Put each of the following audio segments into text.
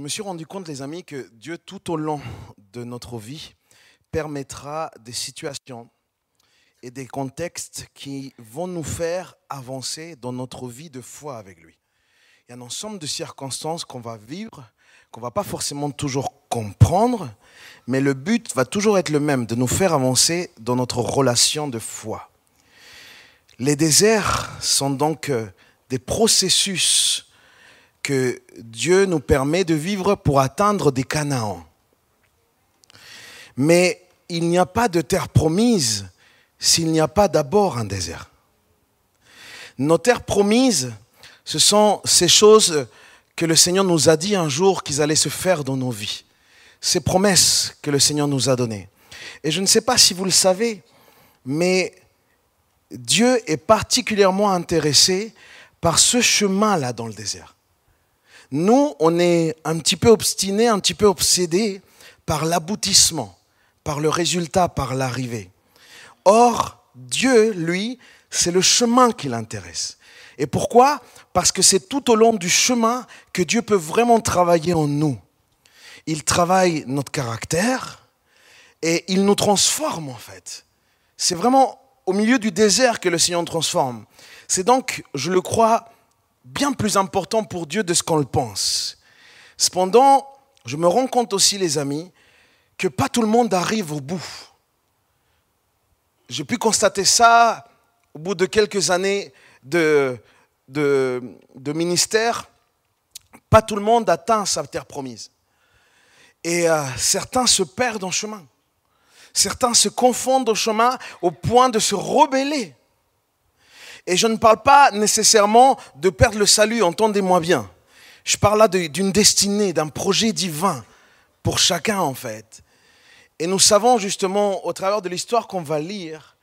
Je me suis rendu compte, les amis, que Dieu, tout au long de notre vie, permettra des situations et des contextes qui vont nous faire avancer dans notre vie de foi avec lui. Il y a un ensemble de circonstances qu'on va vivre, qu'on va pas forcément toujours comprendre, mais le but va toujours être le même, de nous faire avancer dans notre relation de foi. Les déserts sont donc euh, des processus que Dieu nous permet de vivre pour atteindre des Canaans. Mais il n'y a pas de terre promise s'il n'y a pas d'abord un désert. Nos terres promises, ce sont ces choses que le Seigneur nous a dit un jour qu'ils allaient se faire dans nos vies. Ces promesses que le Seigneur nous a données. Et je ne sais pas si vous le savez, mais Dieu est particulièrement intéressé par ce chemin-là dans le désert. Nous, on est un petit peu obstinés, un petit peu obsédés par l'aboutissement, par le résultat, par l'arrivée. Or, Dieu, lui, c'est le chemin qui l'intéresse. Et pourquoi? Parce que c'est tout au long du chemin que Dieu peut vraiment travailler en nous. Il travaille notre caractère et il nous transforme en fait. C'est vraiment au milieu du désert que le Seigneur transforme. C'est donc, je le crois, bien plus important pour Dieu de ce qu'on le pense. Cependant, je me rends compte aussi, les amis, que pas tout le monde arrive au bout. J'ai pu constater ça au bout de quelques années de, de, ministère. Pas tout le monde atteint sa terre promise. Et euh, certains se perdent en chemin. Certains se confondent au chemin au point de se rebeller et je ne parle pas nécessairement de perdre le salut, entendez-moi bien. Je parle là d'une destinée, d'un projet divin pour chacun en fait. Et nous savons justement au travers de l'histoire qu'on va lire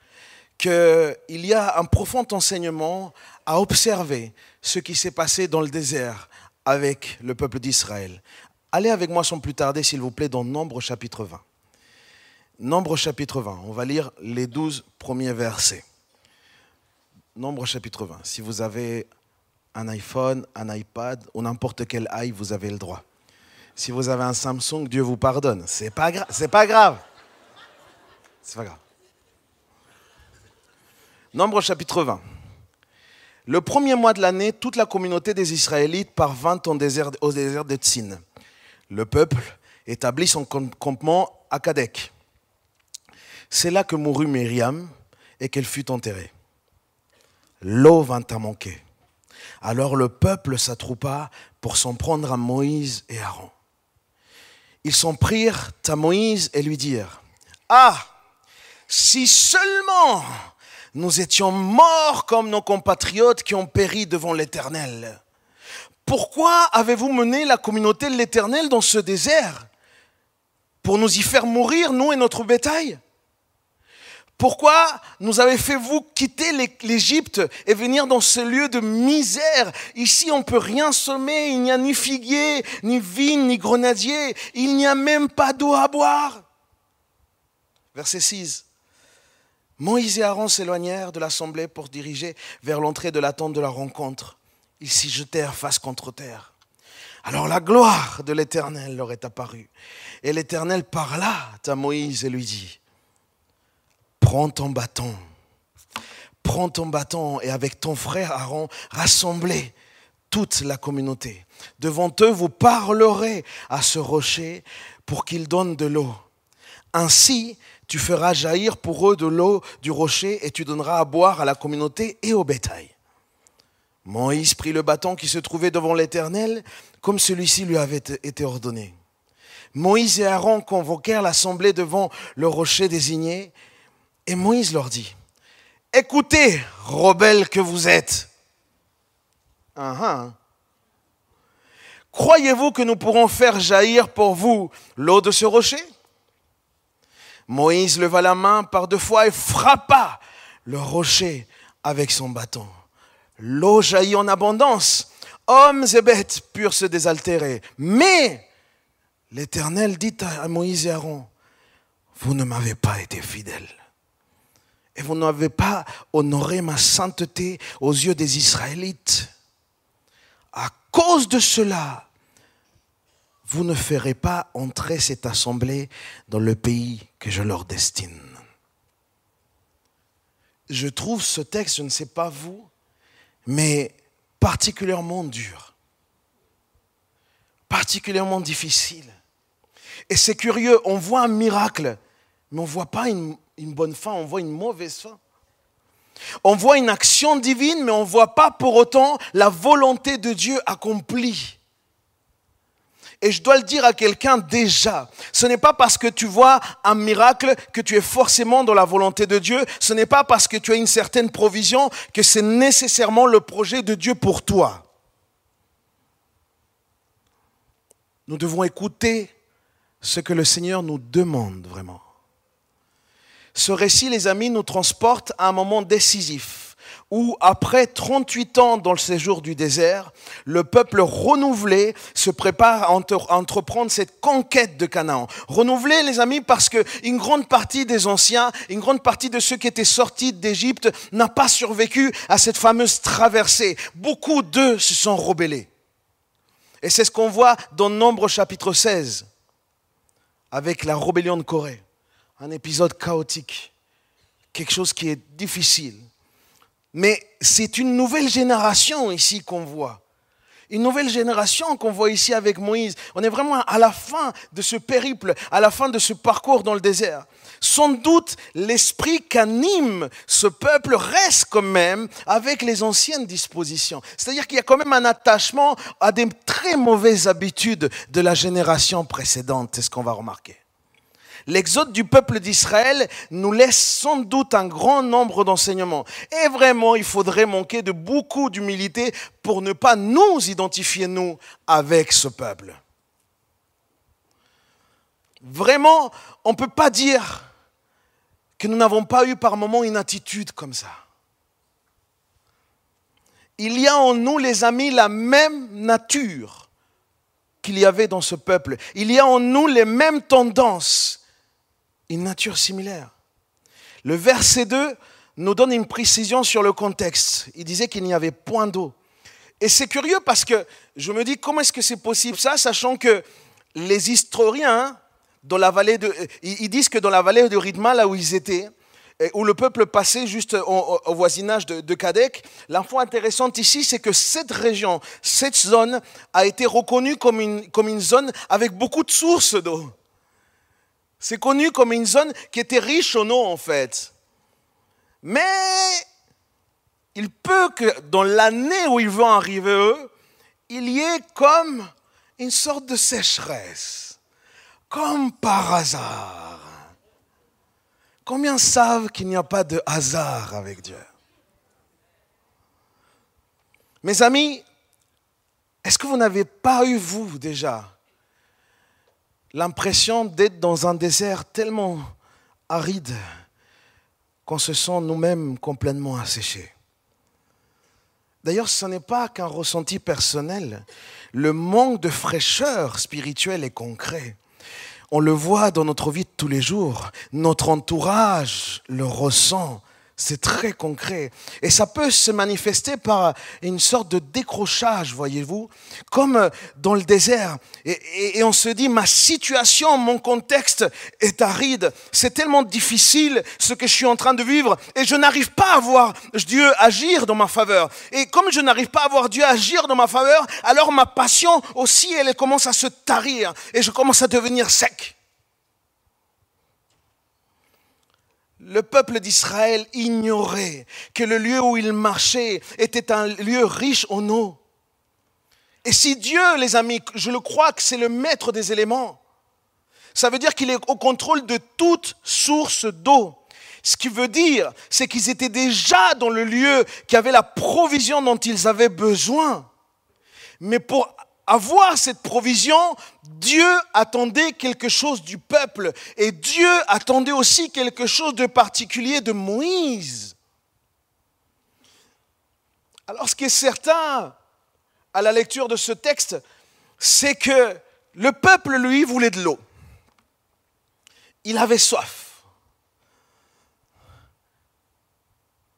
qu'il y a un profond enseignement à observer ce qui s'est passé dans le désert avec le peuple d'Israël. Allez avec moi sans plus tarder, s'il vous plaît, dans Nombre chapitre 20. Nombre chapitre 20, on va lire les douze premiers versets. Nombre chapitre 20. Si vous avez un iPhone, un iPad ou n'importe quel i, vous avez le droit. Si vous avez un Samsung, Dieu vous pardonne. C'est pas pas grave. C'est pas grave. Nombre chapitre 20. Le premier mois de l'année, toute la communauté des Israélites parvint au désert, au désert de Tsin. Le peuple établit son campement à Kadek. C'est là que mourut Myriam et qu'elle fut enterrée l'eau vint à manquer. Alors le peuple s'attroupa pour s'en prendre à Moïse et Aaron. Ils s'en prirent à Moïse et lui dirent, Ah, si seulement nous étions morts comme nos compatriotes qui ont péri devant l'Éternel. Pourquoi avez-vous mené la communauté de l'Éternel dans ce désert Pour nous y faire mourir, nous et notre bétail? Pourquoi nous avez fait vous quitter l'Égypte et venir dans ce lieu de misère? Ici, on ne peut rien semer, il n'y a ni figuier, ni vigne, ni grenadier, il n'y a même pas d'eau à boire. Verset 6. Moïse et Aaron s'éloignèrent de l'assemblée pour diriger vers l'entrée de la tente de la rencontre. Ils s'y jetèrent face contre terre. Alors la gloire de l'Éternel leur est apparue. Et l'Éternel parla à Moïse et lui dit, prends ton bâton, prends ton bâton et avec ton frère Aaron, rassemblez toute la communauté. Devant eux, vous parlerez à ce rocher pour qu'il donne de l'eau. Ainsi, tu feras jaillir pour eux de l'eau du rocher et tu donneras à boire à la communauté et au bétail. Moïse prit le bâton qui se trouvait devant l'Éternel, comme celui-ci lui avait été ordonné. Moïse et Aaron convoquèrent l'assemblée devant le rocher désigné, et Moïse leur dit, écoutez, rebelles que vous êtes. Uh-huh. Croyez-vous que nous pourrons faire jaillir pour vous l'eau de ce rocher? Moïse leva la main par deux fois et frappa le rocher avec son bâton. L'eau jaillit en abondance. Hommes et bêtes purent se désaltérer. Mais l'Éternel dit à Moïse et Aaron, vous ne m'avez pas été fidèles et vous n'avez pas honoré ma sainteté aux yeux des Israélites. À cause de cela, vous ne ferez pas entrer cette assemblée dans le pays que je leur destine. Je trouve ce texte, je ne sais pas vous, mais particulièrement dur, particulièrement difficile. Et c'est curieux, on voit un miracle, mais on ne voit pas une, une bonne fin, on voit une mauvaise fin. On voit une action divine, mais on ne voit pas pour autant la volonté de Dieu accomplie. Et je dois le dire à quelqu'un déjà, ce n'est pas parce que tu vois un miracle que tu es forcément dans la volonté de Dieu, ce n'est pas parce que tu as une certaine provision que c'est nécessairement le projet de Dieu pour toi. Nous devons écouter ce que le Seigneur nous demande vraiment. Ce récit, les amis, nous transporte à un moment décisif où, après 38 ans dans le séjour du désert, le peuple renouvelé se prépare à entreprendre cette conquête de Canaan. Renouvelé, les amis, parce qu'une grande partie des anciens, une grande partie de ceux qui étaient sortis d'Égypte n'a pas survécu à cette fameuse traversée. Beaucoup d'eux se sont rebellés. Et c'est ce qu'on voit dans Nombre chapitre 16, avec la rébellion de Corée un épisode chaotique, quelque chose qui est difficile. Mais c'est une nouvelle génération ici qu'on voit. Une nouvelle génération qu'on voit ici avec Moïse. On est vraiment à la fin de ce périple, à la fin de ce parcours dans le désert. Sans doute, l'esprit qu'anime ce peuple reste quand même avec les anciennes dispositions. C'est-à-dire qu'il y a quand même un attachement à des très mauvaises habitudes de la génération précédente, c'est ce qu'on va remarquer. L'exode du peuple d'Israël nous laisse sans doute un grand nombre d'enseignements. Et vraiment, il faudrait manquer de beaucoup d'humilité pour ne pas nous identifier, nous, avec ce peuple. Vraiment, on ne peut pas dire que nous n'avons pas eu par moments une attitude comme ça. Il y a en nous, les amis, la même nature qu'il y avait dans ce peuple. Il y a en nous les mêmes tendances une nature similaire. Le verset 2 nous donne une précision sur le contexte. Il disait qu'il n'y avait point d'eau. Et c'est curieux parce que je me dis comment est-ce que c'est possible ça, sachant que les historiens, dans la vallée de, ils disent que dans la vallée de Ridma, là où ils étaient, où le peuple passait juste au, voisinage de, de Kadek, l'info intéressante ici, c'est que cette région, cette zone a été reconnue comme une, comme une zone avec beaucoup de sources d'eau. C'est connu comme une zone qui était riche en eau en fait. Mais il peut que dans l'année où ils vont arriver eux, il y ait comme une sorte de sécheresse, comme par hasard. Combien savent qu'il n'y a pas de hasard avec Dieu? Mes amis, est-ce que vous n'avez pas eu, vous, déjà, l'impression d'être dans un désert tellement aride qu'on se sent nous-mêmes complètement asséchés. D'ailleurs, ce n'est pas qu'un ressenti personnel. Le manque de fraîcheur spirituelle est concret. On le voit dans notre vie de tous les jours. Notre entourage le ressent. C'est très concret. Et ça peut se manifester par une sorte de décrochage, voyez-vous, comme dans le désert. Et, on se dit, ma situation, mon contexte est aride. C'est tellement difficile ce que je suis en train de vivre. Et je n'arrive pas à voir Dieu agir dans ma faveur. Et comme je n'arrive pas à voir Dieu agir dans ma faveur, alors ma passion aussi, elle commence à se tarir. Et je commence à devenir sec. Le peuple d'Israël ignorait que le lieu où il marchait était un lieu riche en eau. Et si Dieu, les amis, je le crois que c'est le maître des éléments, ça veut dire qu'il est au contrôle de toute source d'eau. Ce qui veut dire, c'est qu'ils étaient déjà dans le lieu qui avait la provision dont ils avaient besoin. Mais pour avoir cette provision, Dieu attendait quelque chose du peuple et Dieu attendait aussi quelque chose de particulier de Moïse. Alors ce qui est certain à la lecture de ce texte, c'est que le peuple, lui, voulait de l'eau. Il avait soif.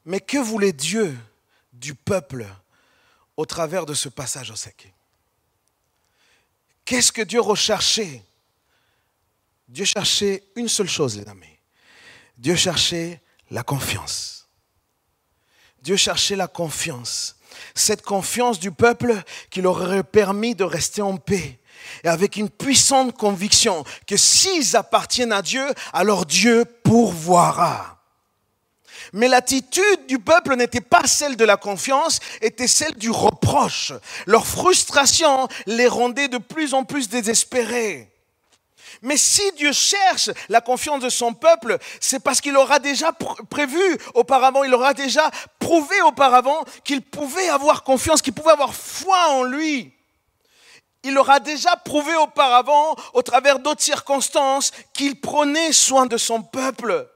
Mais que voulait Dieu du peuple au travers de ce passage au sec? Qu'est-ce que Dieu recherchait? Dieu cherchait une seule chose, les amis. Dieu cherchait la confiance. Dieu cherchait la confiance. Cette confiance du peuple qui leur aurait permis de rester en paix. Et avec une puissante conviction que s'ils appartiennent à Dieu, alors Dieu pourvoira. Mais l'attitude du peuple n'était pas celle de la confiance, était celle du reproche. Leur frustration les rendait de plus en plus désespérés. Mais si Dieu cherche la confiance de son peuple, c'est parce qu'il aura déjà prévu auparavant, il aura déjà prouvé auparavant qu'il pouvait avoir confiance, qu'il pouvait avoir foi en lui. Il aura déjà prouvé auparavant, au travers d'autres circonstances, qu'il prenait soin de son peuple.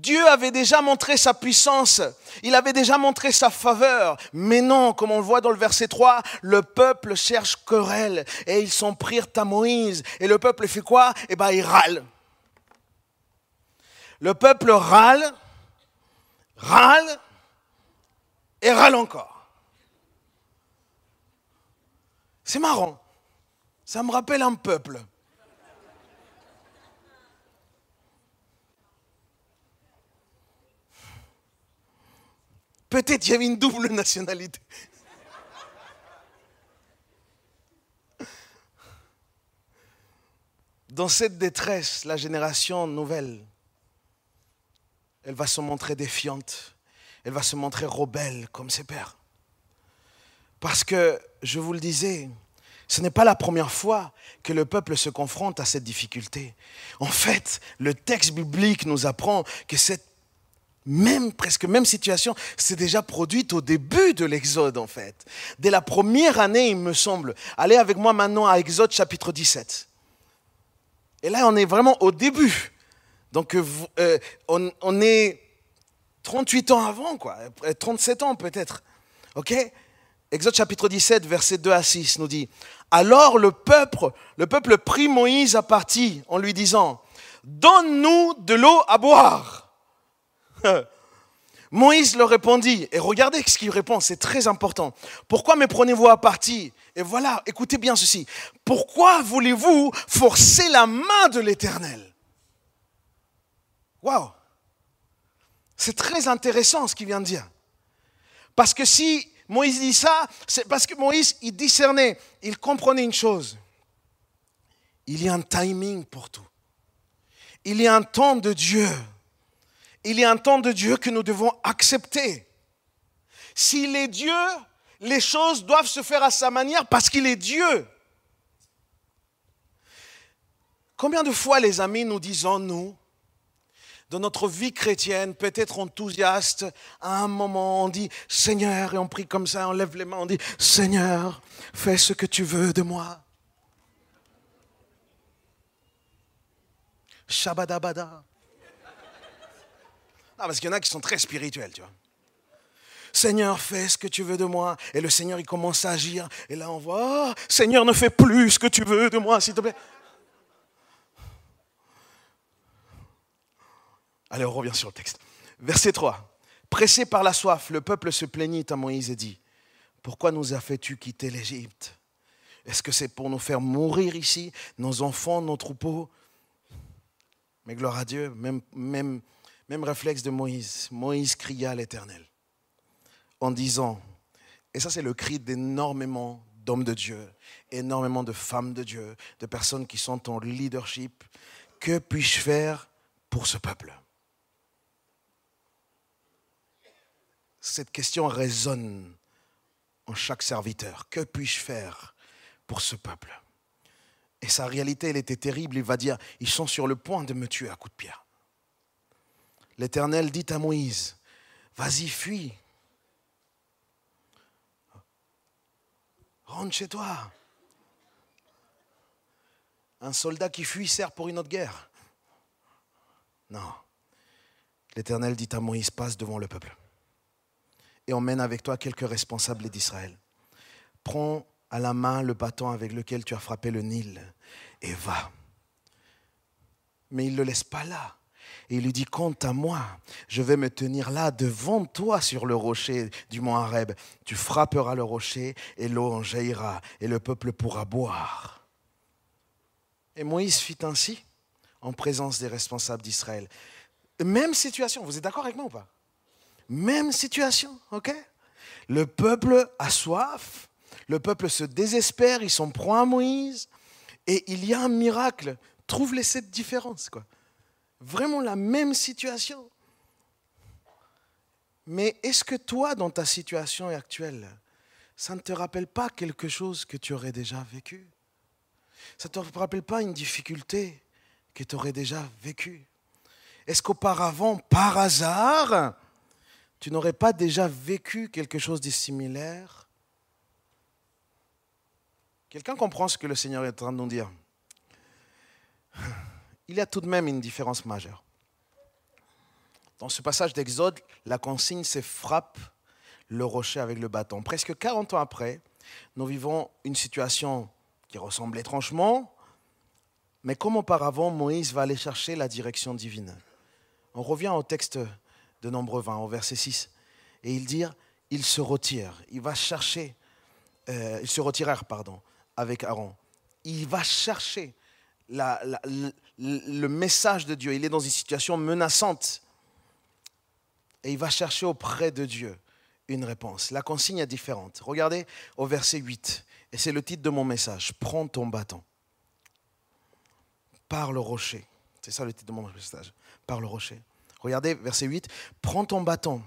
Dieu avait déjà montré sa puissance, il avait déjà montré sa faveur, mais non, comme on le voit dans le verset 3, le peuple cherche querelle et ils s'en prirent à Moïse. Et le peuple fait quoi? Eh bien, il râle. Le peuple râle, râle et râle encore. C'est marrant. Ça me rappelle un peuple. Peut-être il y avait une double nationalité. Dans cette détresse, la génération nouvelle, elle va se montrer défiante, elle va se montrer rebelle comme ses pères. Parce que, je vous le disais, ce n'est pas la première fois que le peuple se confronte à cette difficulté. En fait, le texte biblique nous apprend que cette même, presque même situation s'est déjà produite au début de l'Exode, en fait. Dès la première année, il me semble. Allez avec moi maintenant à Exode chapitre 17. Et là, on est vraiment au début. Donc, euh, euh, on, on, est 38 ans avant, quoi. 37 ans peut-être. OK? Exode chapitre 17, versets 2 à 6 nous dit Alors le peuple, le peuple prit Moïse à partie en lui disant Donne-nous de l'eau à boire. Moïse leur répondit, et regardez ce qu'il répond, c'est très important. Pourquoi me prenez-vous à partie? Et voilà, écoutez bien ceci. Pourquoi voulez-vous forcer la main de l'Éternel? Waouh C'est très intéressant ce qu'il vient de dire. Parce que si Moïse dit ça, c'est parce que Moïse, il discernait, il comprenait une chose. Il y a un timing pour tout. Il y a un temps de Dieu il y a un temps de Dieu que nous devons accepter. S'il est Dieu, les choses doivent se faire à sa manière parce qu'il est Dieu. Combien de fois, les amis, nous disons-nous, dans notre vie chrétienne, peut-être enthousiaste, à un moment, on dit Seigneur, et on prie comme ça, on lève les mains, on dit Seigneur, fais ce que tu veux de moi. Shabadabada. Ah, parce qu'il y en a qui sont très spirituels, tu vois. Seigneur, fais ce que tu veux de moi. Et le Seigneur, il commence à agir. Et là, on voit, oh, Seigneur, ne fais plus ce que tu veux de moi, s'il te plaît. Allez, on revient sur le texte. Verset 3. Pressé par la soif, le peuple se plaignit à Moïse et dit, pourquoi nous as fait-tu quitter l'Égypte? Est-ce que c'est pour nous faire mourir ici, nos enfants, nos troupeaux Mais gloire à Dieu, même, même même réflexe de Moïse. Moïse cria à l'Éternel en disant, et ça c'est le cri d'énormément d'hommes de Dieu, énormément de femmes de Dieu, de personnes qui sont en leadership, que puis-je faire pour ce peuple? Cette question résonne en chaque serviteur. Que puis-je faire pour ce peuple? Et sa réalité, elle était terrible. Il va dire, ils sont sur le point de me tuer à coups de pierre l'Éternel dit à Moïse, vas-y, fuis. Rentre chez toi. Un soldat qui fuit sert pour une autre guerre. Non. L'Éternel dit à Moïse, passe devant le peuple et emmène avec toi quelques responsables d'Israël. Prends à la main le bâton avec lequel tu as frappé le Nil et va. Mais il ne le laisse pas là. Et il lui dit, quant à moi, je vais me tenir là devant toi sur le rocher du mont Hareb. Tu frapperas le rocher et l'eau en jaillira et le peuple pourra boire. Et Moïse fit ainsi en présence des responsables d'Israël. Même situation, vous êtes d'accord avec moi ou pas? Même situation, ok? Le peuple a soif, le peuple se désespère, ils sont proies à Moïse, et il y a un miracle. Trouve-les cette différence, quoi. Vraiment la même situation. Mais est-ce que toi, dans ta situation actuelle, ça ne te rappelle pas quelque chose que tu aurais déjà vécu? Ça ne te rappelle pas une difficulté que tu aurais déjà vécue? Est-ce qu'auparavant, par hasard, tu n'aurais pas déjà vécu quelque chose de similaire? Quelqu'un comprend ce que le Seigneur est en train de nous dire? Il y a tout de même une différence majeure. Dans ce passage d'Exode, la consigne, c'est frappe le rocher avec le bâton. Presque 40 ans après, nous vivons une situation qui ressemble étrangement, mais comme auparavant, Moïse va aller chercher la direction divine. On revient au texte de Nombre 20, au verset 6, et il dit, il se retire, il va chercher, euh, il se retirèrent, pardon, avec Aaron. Il va chercher le message de Dieu. Il est dans une situation menaçante et il va chercher auprès de Dieu une réponse. La consigne est différente. Regardez au verset 8, et c'est le titre de mon message. Prends ton bâton. Par le rocher. C'est ça le titre de mon message. Par le rocher. Regardez verset 8. Prends ton bâton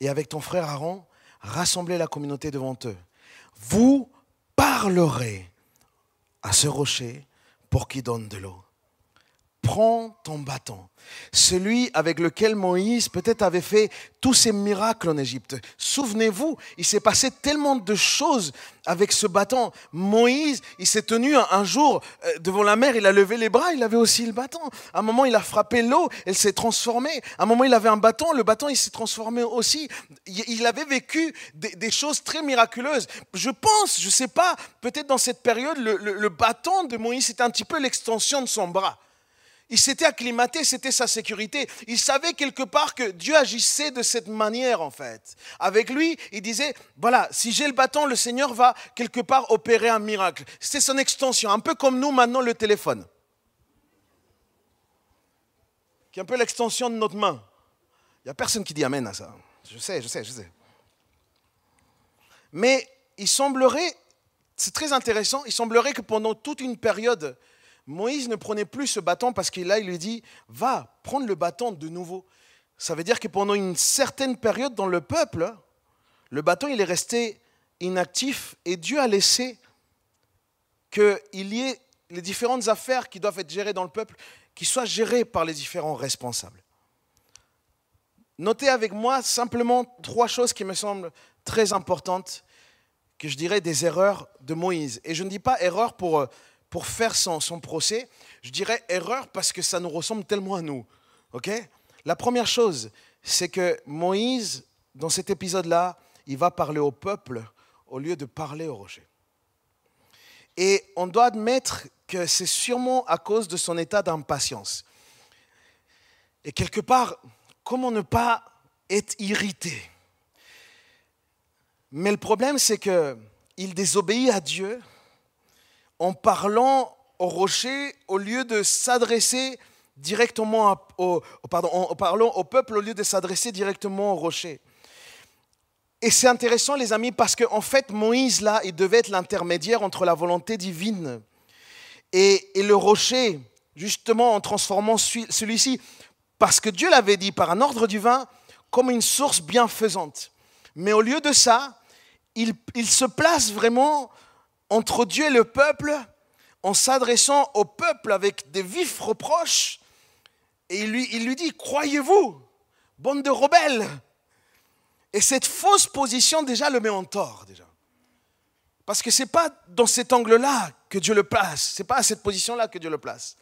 et avec ton frère Aaron, rassemblez la communauté devant eux. Vous parlerez à ce rocher pour qu'il donne de l'eau prends ton bâton. Celui avec lequel Moïse peut-être avait fait tous ses miracles en Égypte. Souvenez-vous, il s'est passé tellement de choses avec ce bâton. Moïse, il s'est tenu un, jour euh, devant la mer, il a levé les bras, il avait aussi le bâton. Un moment, il a frappé l'eau, elle s'est transformée. Un moment, il avait un bâton, le bâton, il s'est transformé aussi. Il avait vécu des, choses très miraculeuses. Je pense, je ne sais pas, peut-être dans cette période, le, le bâton de Moïse, c'était un petit peu l'extension de son bras. Il s'était acclimaté, c'était sa sécurité. Il savait quelque part que Dieu agissait de cette manière en fait. Avec lui, il disait, voilà, si j'ai le bâton, le Seigneur va quelque part opérer un miracle. C'est son extension, un peu comme nous maintenant le téléphone. Qui est un peu l'extension de notre main. Il n'y a personne qui dit Amen à ça. Je sais, je sais, je sais. Mais il semblerait, c'est très intéressant, il semblerait que pendant toute une période Moïse ne prenait plus ce bâton parce qu'il là, il lui dit, va, prendre le bâton de nouveau. Ça veut dire que pendant une certaine période dans le peuple, le bâton, il est resté inactif et Dieu a laissé qu'il y ait les différentes affaires qui doivent être gérées dans le peuple, qui soient gérées par les différents responsables. Notez avec moi simplement trois choses qui me semblent très importantes, que je dirais des erreurs de Moïse. Et je ne dis pas erreur pour euh, pour faire son, procès, je dirais erreur parce que ça nous ressemble tellement à nous. La première chose, c'est que Moïse, dans cet épisode-là, il va parler au peuple au lieu de parler au rocher. Et on doit admettre que c'est sûrement à cause de son état d'impatience. Et quelque part, comment ne pas être irrité? Mais le problème, c'est qu'il désobéit à Dieu en parlant au rocher au lieu de s'adresser directement au, pardon, en parlant au peuple au lieu de s'adresser directement au rocher. Et c'est intéressant, les amis, parce qu'en en fait, Moïse, là, il devait être l'intermédiaire entre la volonté divine et, et, le rocher, justement en transformant celui-ci, parce que Dieu l'avait dit par un ordre divin, comme une source bienfaisante. Mais au lieu de ça, il, il se place vraiment entre Dieu et le peuple en s'adressant au peuple avec des vifs reproches. Et il lui, dit, croyez-vous, bande de rebelles? Et cette fausse position déjà le met en tort déjà. Parce que ce n'est pas dans cet angle-là que Dieu le place, ce n'est pas à cette position-là que Dieu le place.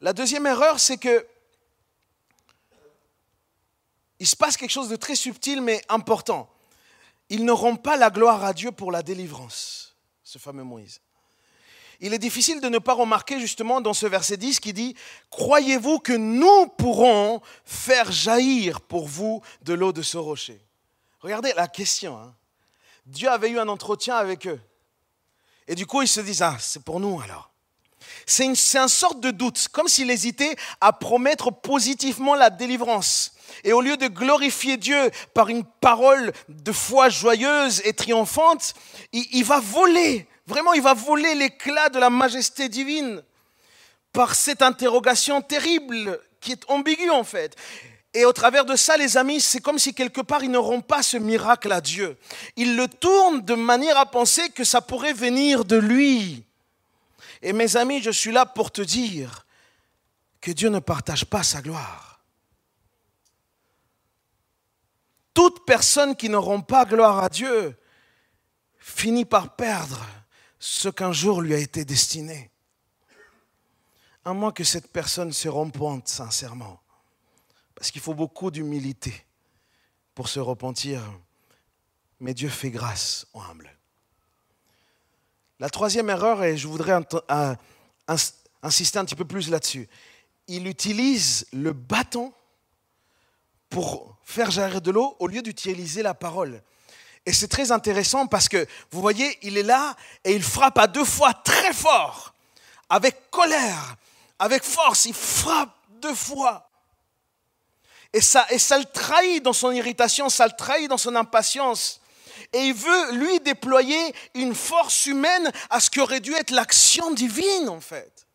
La deuxième erreur, c'est que il se passe quelque chose de très subtil mais important. Il ne rend pas la gloire à Dieu pour la délivrance ce fameux Moïse. Il est difficile de ne pas remarquer justement dans ce verset 10 qui dit, Croyez-vous que nous pourrons faire jaillir pour vous de l'eau de ce rocher? Regardez la question. Hein. Dieu avait eu un entretien avec eux. Et du coup, ils se disent, ah, c'est pour nous alors. C'est c'est une sorte de doute, comme s'il hésitait à promettre positivement la délivrance. Et au lieu de glorifier Dieu par une parole de foi joyeuse et triomphante, il, il va voler, vraiment il va voler l'éclat de la majesté divine par cette interrogation terrible qui est ambiguë en fait. Et au travers de ça, les amis, c'est comme si quelque part ils n'auront pas ce miracle à Dieu. Ils le tournent de manière à penser que ça pourrait venir de lui. Et mes amis, je suis là pour te dire que Dieu ne partage pas sa gloire. Toute personne qui n'auront pas gloire à Dieu finit par perdre ce qu'un jour lui a été destiné. À moins que cette personne se repente sincèrement. Parce qu'il faut beaucoup d'humilité pour se repentir. Mais Dieu fait grâce aux humbles. La troisième erreur, et je voudrais insister un petit peu plus là-dessus, il utilise le bâton pour faire jaillir de l'eau au lieu d'utiliser la parole. Et c'est très intéressant parce que, vous voyez, il est là et il frappe à deux fois très fort, avec colère, avec force, il frappe deux fois. Et ça, et ça le trahit dans son irritation, ça le trahit dans son impatience. Et il veut, lui, déployer une force humaine à ce qui aurait dû être l'action divine, en fait.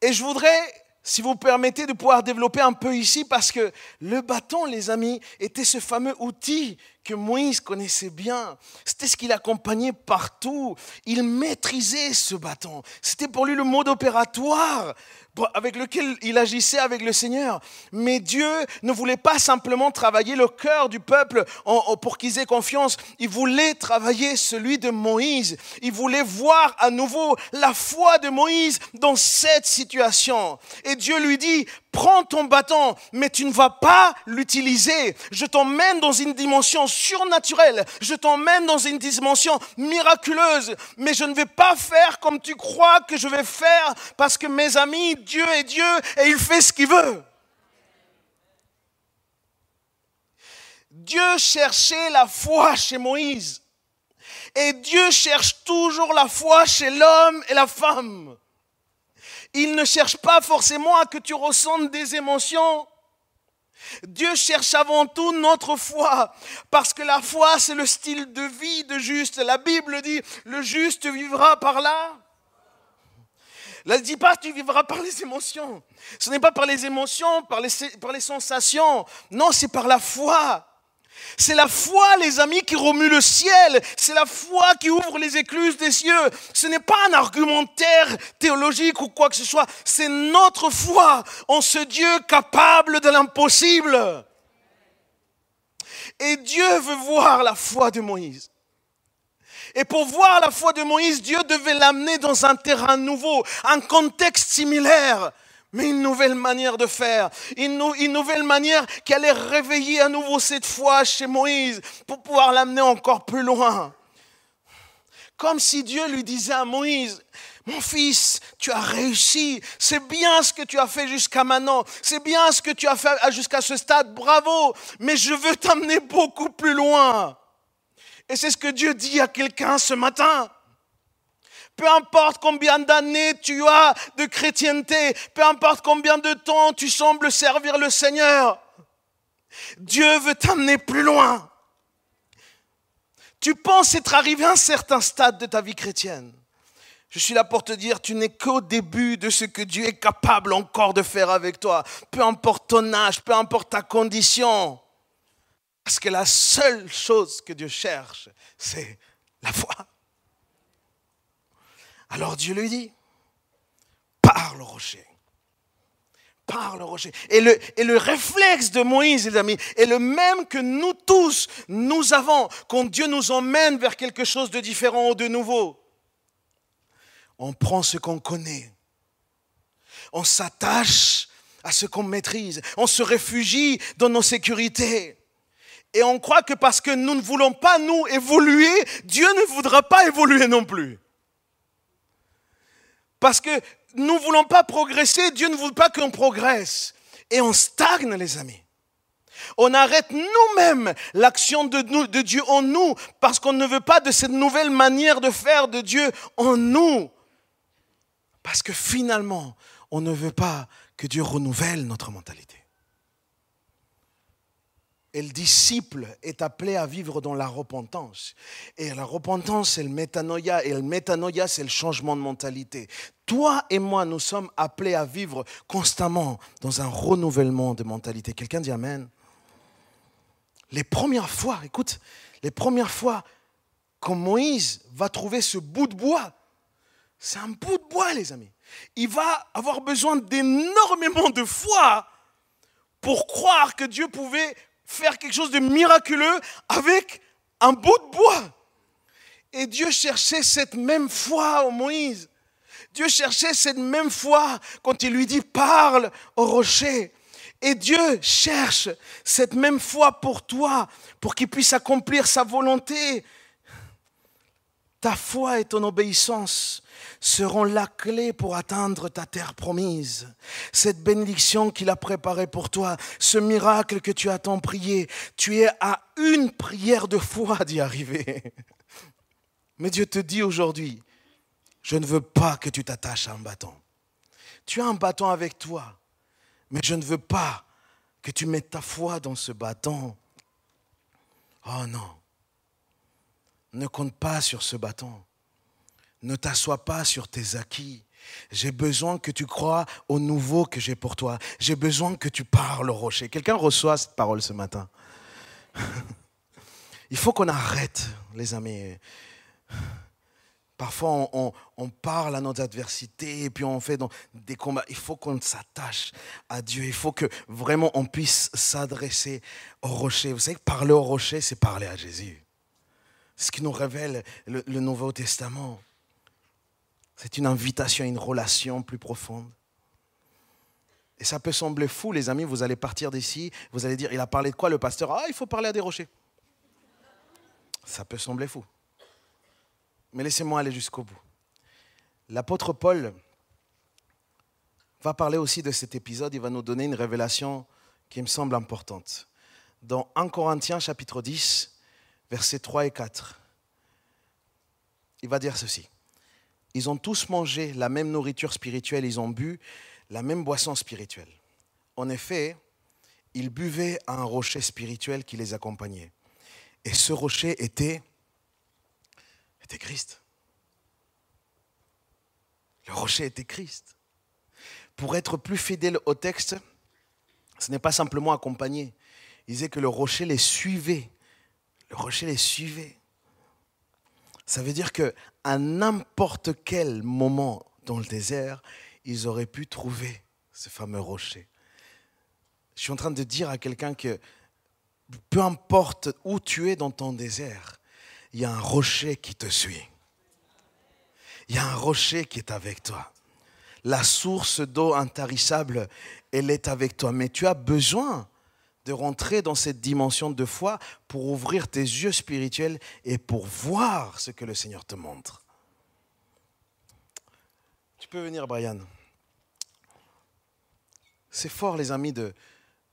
Et je voudrais, si vous permettez, de pouvoir développer un peu ici, parce que le bâton, les amis, était ce fameux outil que Moïse connaissait bien. C'était ce qui l'accompagnait partout. Il maîtrisait ce bâton. C'était pour lui le mode opératoire avec lequel il agissait avec le Seigneur. Mais Dieu ne voulait pas simplement travailler le cœur du peuple pour qu'ils aient confiance. Il voulait travailler celui de Moïse. Il voulait voir à nouveau la foi de Moïse dans cette situation. Et Dieu lui dit, prends ton bâton, mais tu ne vas pas l'utiliser. Je t'emmène dans une dimension surnaturelle. Je t'emmène dans une dimension miraculeuse. Mais je ne vais pas faire comme tu crois que je vais faire parce que mes amis, Dieu est Dieu et il fait ce qu'il veut. Dieu cherchait la foi chez Moïse. Et Dieu cherche toujours la foi chez l'homme et la femme. Il ne cherche pas forcément à que tu ressentes des émotions. Dieu cherche avant tout notre foi, parce que la foi, c'est le style de vie de juste. La Bible dit, le juste vivra par là. Elle ne dit pas tu vivras par les émotions. Ce n'est pas par les émotions, par les, par les sensations. Non, c'est par la foi. C'est la foi, les amis, qui remue le ciel. C'est la foi qui ouvre les écluses des cieux. Ce n'est pas un argumentaire théologique ou quoi que ce soit. C'est notre foi en ce Dieu capable de l'impossible. Et Dieu veut voir la foi de Moïse. Et pour voir la foi de Moïse, Dieu devait l'amener dans un terrain nouveau, un contexte similaire mais une nouvelle manière de faire, une, nouvelle manière qui allait réveiller à nouveau cette foi chez Moïse pour pouvoir l'amener encore plus loin. Comme si Dieu lui disait à Moïse, mon fils, tu as réussi, c'est bien ce que tu as fait jusqu'à maintenant, c'est bien ce que tu as fait jusqu'à ce stade, bravo, mais je veux t'amener beaucoup plus loin. Et c'est ce que Dieu dit à quelqu'un ce matin. Peu importe combien d'années tu as de chrétienté, peu importe combien de temps tu sembles servir le Seigneur, Dieu veut t'amener plus loin. Tu penses être arrivé à un certain stade de ta vie chrétienne. Je suis là pour te dire, tu n'es qu'au début de ce que Dieu est capable encore de faire avec toi. Peu importe ton âge, peu importe ta condition. Parce que la seule chose que Dieu cherche, c'est la foi. Alors Dieu lui dit, parle au rocher. Parle au rocher. Et le, et le réflexe de Moïse, les amis, est le même que nous tous, nous avons, quand Dieu nous emmène vers quelque chose de différent ou de nouveau. On prend ce qu'on connaît. On s'attache à ce qu'on maîtrise. On se réfugie dans nos sécurités. Et on croit que parce que nous ne voulons pas nous évoluer, Dieu ne voudra pas évoluer non plus. Parce que nous ne voulons pas progresser, Dieu ne veut pas qu'on progresse. Et on stagne, les amis. On arrête nous-mêmes l'action de, Dieu en nous parce qu'on ne veut pas de cette nouvelle manière de faire de Dieu en nous. Parce que finalement, on ne veut pas que Dieu renouvelle notre mentalité. Et le disciple est appelé à vivre dans la repentance. Et la repentance, c'est le métanoïa. Et le métanoïa, c'est le changement de mentalité. Toi et moi, nous sommes appelés à vivre constamment dans un renouvellement de mentalité. Quelqu'un dit Amen. Les premières fois, écoute, les premières fois quand Moïse va trouver ce bout de bois, c'est un bout de bois, les amis. Il va avoir besoin d'énormément de foi pour croire que Dieu pouvait faire quelque chose de miraculeux avec un bout de bois. Et Dieu cherchait cette même foi au Moïse. Dieu cherchait cette même foi quand il lui dit parle au rocher. Et Dieu cherche cette même foi pour toi, pour qu'il puisse accomplir sa volonté. Ta foi et ton obéissance seront la clé pour atteindre ta terre promise. Cette bénédiction qu'il a préparée pour toi, ce miracle que tu as tant prié, tu es à une prière de foi d'y arriver. Mais Dieu te dit aujourd'hui, je ne veux pas que tu t'attaches à un bâton. Tu as un bâton avec toi, mais je ne veux pas que tu mettes ta foi dans ce bâton. Oh non, ne compte pas sur ce bâton. Ne t'assois pas sur tes acquis. J'ai besoin que tu crois au nouveau que j'ai pour toi. J'ai besoin que tu parles au rocher. Quelqu'un reçoit cette parole ce matin. Il faut qu'on arrête, les amis. Parfois, on, parle à nos adversités et puis on fait des combats. Il faut qu'on s'attache à Dieu. Il faut que vraiment on puisse s'adresser au rocher. Vous savez que parler au rocher, c'est parler à Jésus. Ce qui nous révèle le Nouveau Testament. C'est une invitation à une relation plus profonde. Et ça peut sembler fou, les amis, vous allez partir d'ici, vous allez dire, il a parlé de quoi le pasteur? Ah, il faut parler à des rochers. Ça peut sembler fou. Mais laissez-moi aller jusqu'au bout. L'apôtre Paul va parler aussi de cet épisode, il va nous donner une révélation qui me semble importante. Dans 1 Corinthiens chapitre 10, versets 3 et 4, il va dire ceci. Ils ont tous mangé la même nourriture spirituelle, ils ont bu la même boisson spirituelle. En effet, ils buvaient à un rocher spirituel qui les accompagnait. Et ce rocher était, était Christ. Le rocher était Christ. Pour être plus fidèle au texte, ce n'est pas simplement accompagner. Il disait que le rocher les suivait. Le rocher les suivait. Ça veut dire que à n'importe quel moment dans le désert, ils auraient pu trouver ce fameux rocher. Je suis en train de dire à quelqu'un que peu importe où tu es dans ton désert, il y a un rocher qui te suit. Il y a un rocher qui est avec toi. La source d'eau intarissable, elle est avec toi. Mais tu as besoin de rentrer dans cette dimension de foi pour ouvrir tes yeux spirituels et pour voir ce que le Seigneur te montre. Tu peux venir, Brian. C'est fort, les amis, de,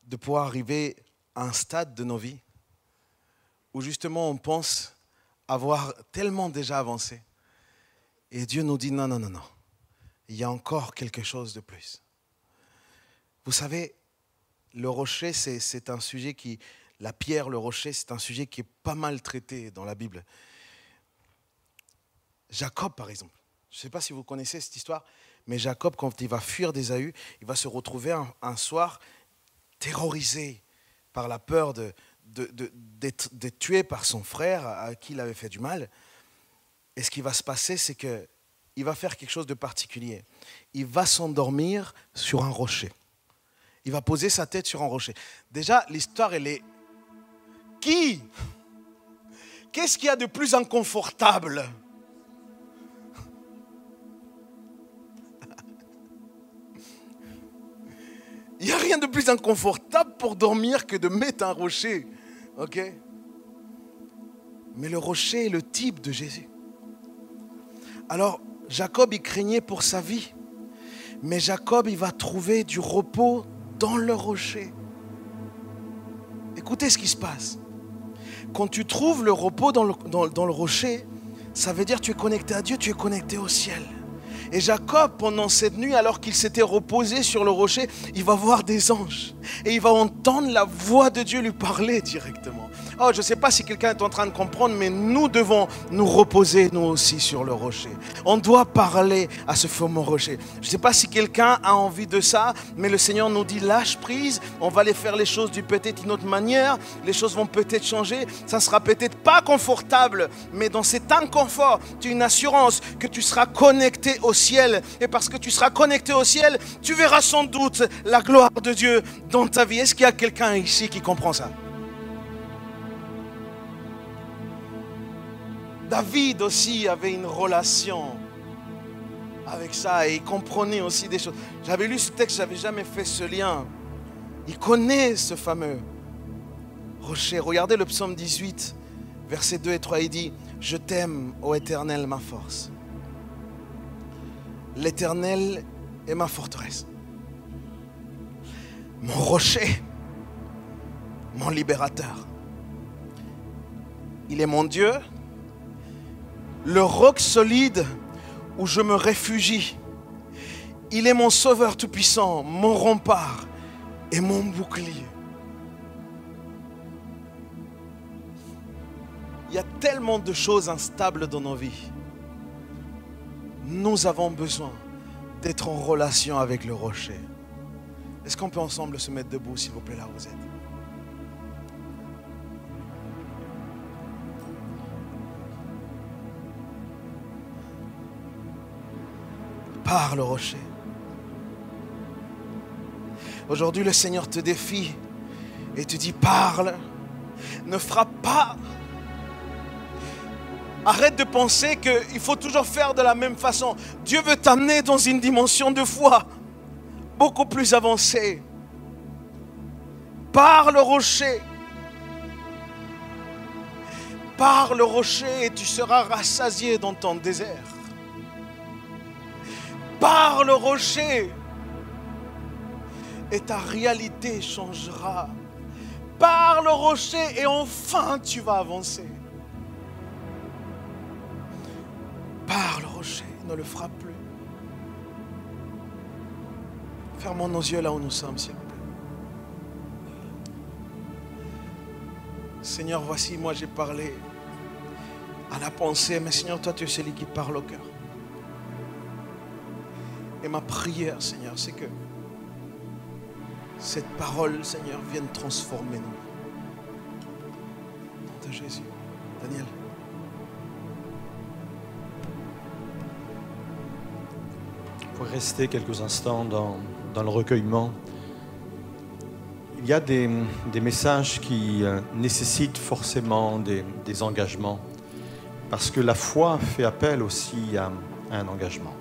de pouvoir arriver à un stade de nos vies où justement on pense avoir tellement déjà avancé. Et Dieu nous dit non, non, non, non. Il y a encore quelque chose de plus. Vous savez, le rocher, c'est un sujet qui, la pierre, le rocher, c'est un sujet qui est pas mal traité dans la Bible. Jacob, par exemple. Je ne sais pas si vous connaissez cette histoire, mais Jacob, quand il va fuir d'Ésaü, il va se retrouver un, soir terrorisé par la peur d'être de, tué par son frère à qui il avait fait du mal. Et ce qui va se passer, c'est qu'il va faire quelque chose de particulier. Il va s'endormir sur un rocher. Il va poser sa tête sur un rocher. Déjà, l'histoire, elle est... Qui Qu'est-ce qu'il y a de plus inconfortable Il n'y a rien de plus inconfortable pour dormir que de mettre un rocher. OK? Mais le rocher est le type de Jésus. Alors, Jacob, il craignait pour sa vie. Mais Jacob, il va trouver du repos dans le rocher. Écoutez ce qui se passe. Quand tu trouves le repos dans le, dans, le rocher, ça veut dire que tu es connecté à Dieu, tu es connecté au ciel. Et Jacob, pendant cette nuit, alors qu'il s'était reposé sur le rocher, il va voir des anges. Et il va entendre la voix de Dieu lui parler directement. Oh, je ne sais pas si quelqu'un est en train de comprendre, mais nous devons nous reposer, nous aussi, sur le rocher. On doit parler à ce fameux rocher. Je ne sais pas si quelqu'un a envie de ça, mais le Seigneur nous dit lâche prise, on va aller faire les choses d'une peut-être une autre manière, les choses vont peut-être changer, ça sera peut-être pas confortable, mais dans cet inconfort, tu as une assurance que tu seras connecté au ciel. Et parce que tu seras connecté au ciel, tu verras sans doute la gloire de Dieu dans ta vie. Est-ce qu'il y a quelqu'un ici qui comprend ça? David aussi avait une relation avec ça et il comprenait aussi des choses. J'avais lu ce texte, j'avais jamais fait ce lien. Il connaît ce fameux rocher. Regardez le psaume 18, versets 2 et 3, il dit, je t'aime, ô éternel, ma force. L'éternel est ma forteresse, mon rocher, mon libérateur. Il est mon Dieu, le roc solide où je me réfugie. Il est mon sauveur tout-puissant, mon rempart et mon bouclier. Il y a tellement de choses instables dans nos vies. Nous avons besoin d'être en relation avec le rocher. Est-ce qu'on peut ensemble se mettre debout, s'il vous plaît, là où vous êtes? Parle le rocher. Aujourd'hui, le Seigneur te défie et te dit parle. Ne frappe pas. Arrête de penser qu'il faut toujours faire de la même façon. Dieu veut t'amener dans une dimension de foi beaucoup plus avancée. Parle le rocher. Parle le rocher et tu seras rassasié dans ton désert par le rocher et ta réalité changera. Par le rocher et enfin tu vas avancer. Par le rocher, ne le frappe plus. Fermons nos yeux là où nous sommes, s'il vous plaît. Seigneur, voici, moi j'ai parlé à la pensée, mais Seigneur, toi tu es celui qui parle au cœur. Et ma prière, Seigneur, c'est que cette parole, Seigneur, vienne transformer nous. De Jésus. Daniel. Pour rester quelques instants dans, dans le recueillement, il y a des, des messages qui euh, nécessitent forcément des, des, engagements, parce que la foi fait appel aussi à un engagement.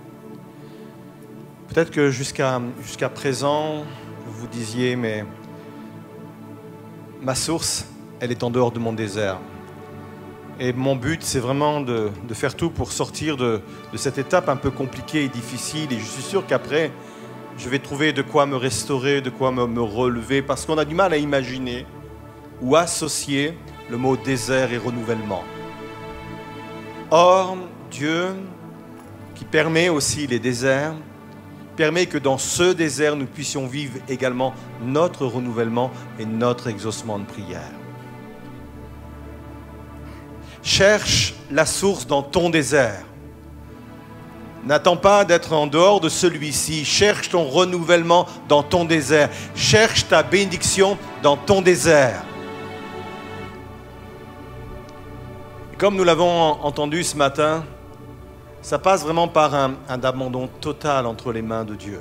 Peut-être que jusqu'à jusqu'à présent, vous vous disiez, mais ma source, elle est en dehors de mon désert. Et mon but, c'est vraiment de, de, faire tout pour sortir de, de, cette étape un peu compliquée et difficile. Et je suis sûr qu'après, je vais trouver de quoi me restaurer, de quoi me, me relever, parce qu'on a du mal à imaginer ou associer le mot désert et renouvellement. Or, Dieu, qui permet aussi les déserts, permet que dans ce désert, nous puissions vivre également notre renouvellement et notre exaucement de prière. Cherche la source dans ton désert. N'attends pas d'être en dehors de celui-ci. Cherche ton renouvellement dans ton désert. Cherche ta bénédiction dans ton désert. Comme nous l'avons entendu ce matin, ça passe vraiment par un, abandon total entre les mains de Dieu.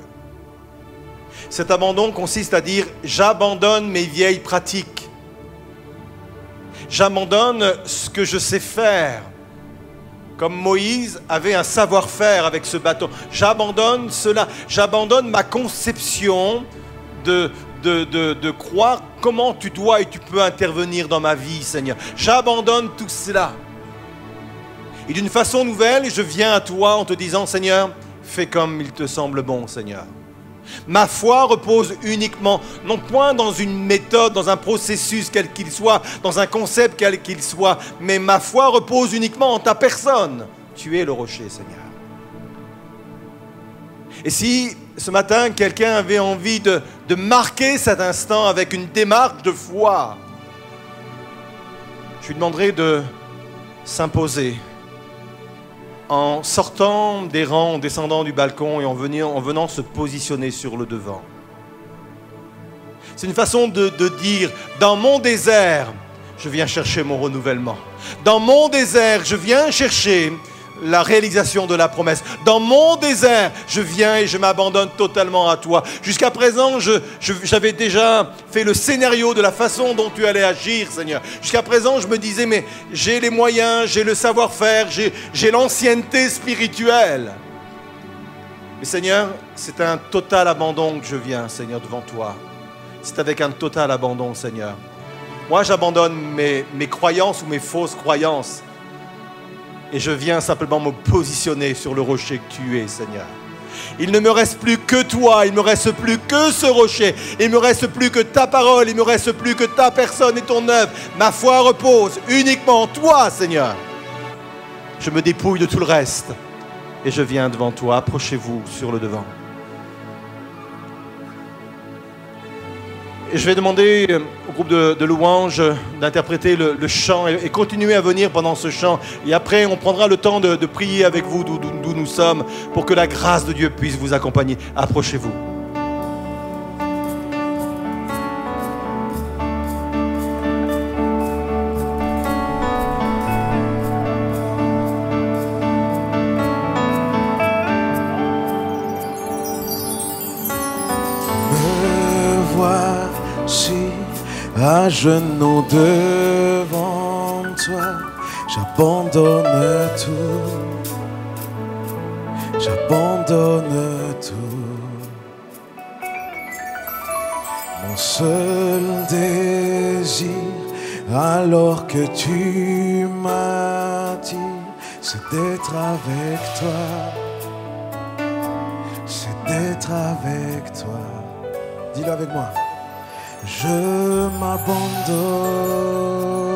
Cet abandon consiste à dire j'abandonne mes vieilles pratiques. J'abandonne ce que je sais faire. Comme Moïse avait un savoir-faire avec ce bâton. J'abandonne cela. J'abandonne ma conception de, de, de, croire comment tu dois et tu peux intervenir dans ma vie, Seigneur. J'abandonne tout cela. Et d'une façon nouvelle, je viens à toi en te disant, Seigneur, fais comme il te semble bon, Seigneur. Ma foi repose uniquement, non point dans une méthode, dans un processus quel qu'il soit, dans un concept quel qu'il soit, mais ma foi repose uniquement en ta personne. Tu es le rocher, Seigneur. Et si ce matin quelqu'un avait envie de, de marquer cet instant avec une démarche de foi, je lui demanderai de s'imposer en sortant des rangs, en descendant du balcon et en venant, en venant se positionner sur le devant. C'est une façon de, de dire, dans mon désert, je viens chercher mon renouvellement. Dans mon désert, je viens chercher la réalisation de la promesse. Dans mon désert, je viens et je m'abandonne totalement à toi. Jusqu'à présent, j'avais déjà fait le scénario de la façon dont tu allais agir, Seigneur. Jusqu'à présent, je me disais, mais j'ai les moyens, j'ai le savoir-faire, j'ai j'ai l'ancienneté spirituelle. Mais Seigneur, c'est un total abandon que je viens, Seigneur, devant toi. C'est avec un total abandon, Seigneur. Moi, j'abandonne mes, mes croyances ou mes fausses croyances. Et je viens simplement me positionner sur le rocher que tu es, Seigneur. Il ne me reste plus que toi, il me reste plus que ce rocher, il me reste plus que ta parole, il me reste plus que ta personne et ton œuvre. Ma foi repose uniquement en toi, Seigneur. Je me dépouille de tout le reste et je viens devant toi. Approchez-vous sur le devant. Je vais demander euh, au groupe de, louanges d'interpréter le, chant et, continuer à venir pendant ce chant. Et après, on prendra le temps de, prier avec vous d'où nous sommes pour que la grâce de Dieu puisse vous accompagner. Approchez-vous. Genoux devant toi. J'abandonne tout. J'abandonne tout. Mon seul désir, alors que tu m'as dit, c'est d'être avec toi c'est d'être avec toi. Dis-le avec moi. Je m'abandonne.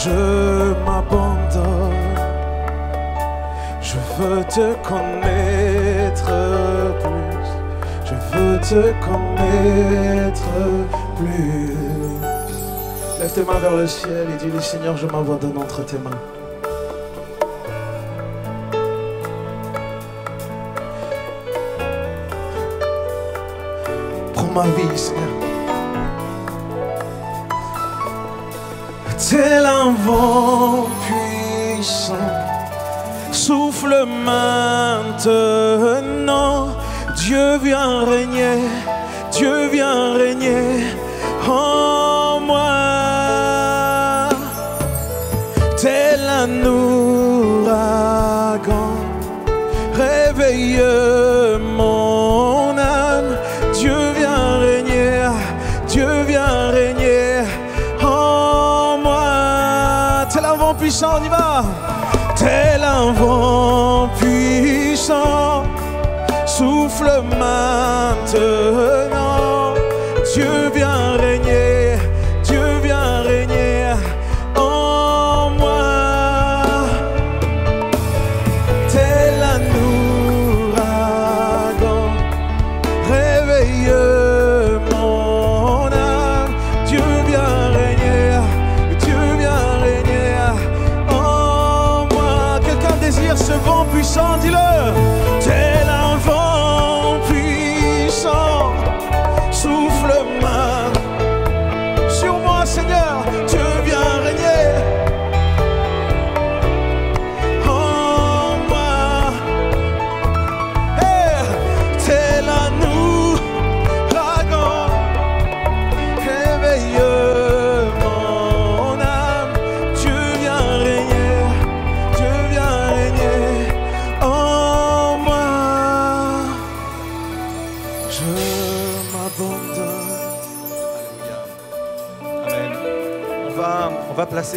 Je m'abandonne. Je veux te connaître plus. Je veux te connaître plus. Lève tes mains vers le ciel et dis-lui Seigneur, je m'abandonne entre tes mains. Prends ma vie, Seigneur. Tel un vent puissant, souffle maintenant. Dieu vient régner, Dieu vient régner en moi. Tel un ouragan,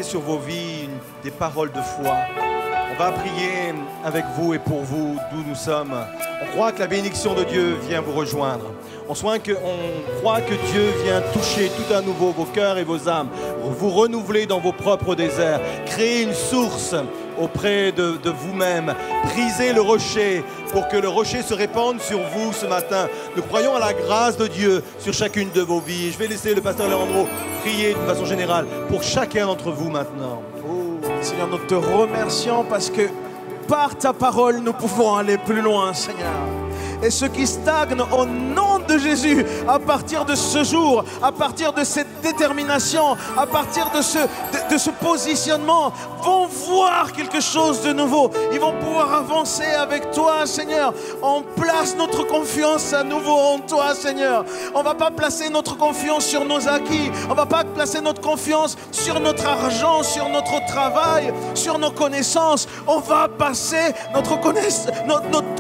sur vos vies des paroles de foi. On va prier avec vous et pour vous d'où nous sommes. On croit que la bénédiction de Dieu vient vous rejoindre. On croit que Dieu vient toucher tout à nouveau vos cœurs et vos âmes, vous renouveler dans vos propres déserts, créer une source auprès de, de vous-même, briser le rocher pour que le rocher se répande sur vous ce matin. Nous croyons à la grâce de Dieu sur chacune de vos vies. Je vais laisser le pasteur Leandro prier d'une façon générale pour chacun d'entre vous maintenant. Oh. Seigneur, nous te remercions parce que par ta parole, nous pouvons aller plus loin, Seigneur. Et ceux qui stagnent au nom Jésus, à partir de ce jour, à partir de cette détermination, à partir de ce, de, ce positionnement, vont voir quelque chose de nouveau. Ils vont pouvoir avancer avec toi, Seigneur. On place notre confiance à nouveau en toi, Seigneur. On va pas placer notre confiance sur nos acquis. On va pas placer notre confiance sur notre argent, sur notre travail, sur nos connaissances. On va passer notre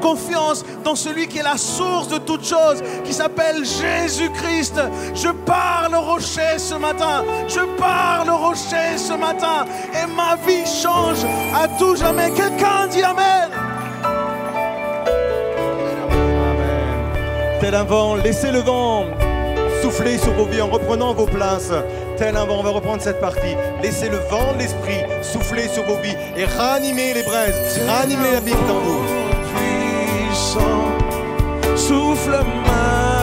confiance dans celui qui est la source de toutes choses, qui s'appelle s'appelle Jésus-Christ. Je parle au rocher ce matin. Je parle au rocher ce matin. Et ma vie change à tout jamais. Quelqu'un dit Amen. Tel un vent, laissez le vent souffler sur vos vies en reprenant vos places. Tel un vent, on va reprendre cette partie. Laissez le vent de l'esprit souffler sur vos vies et ranimer les braises, ranimer la Bible dans vous. souffle.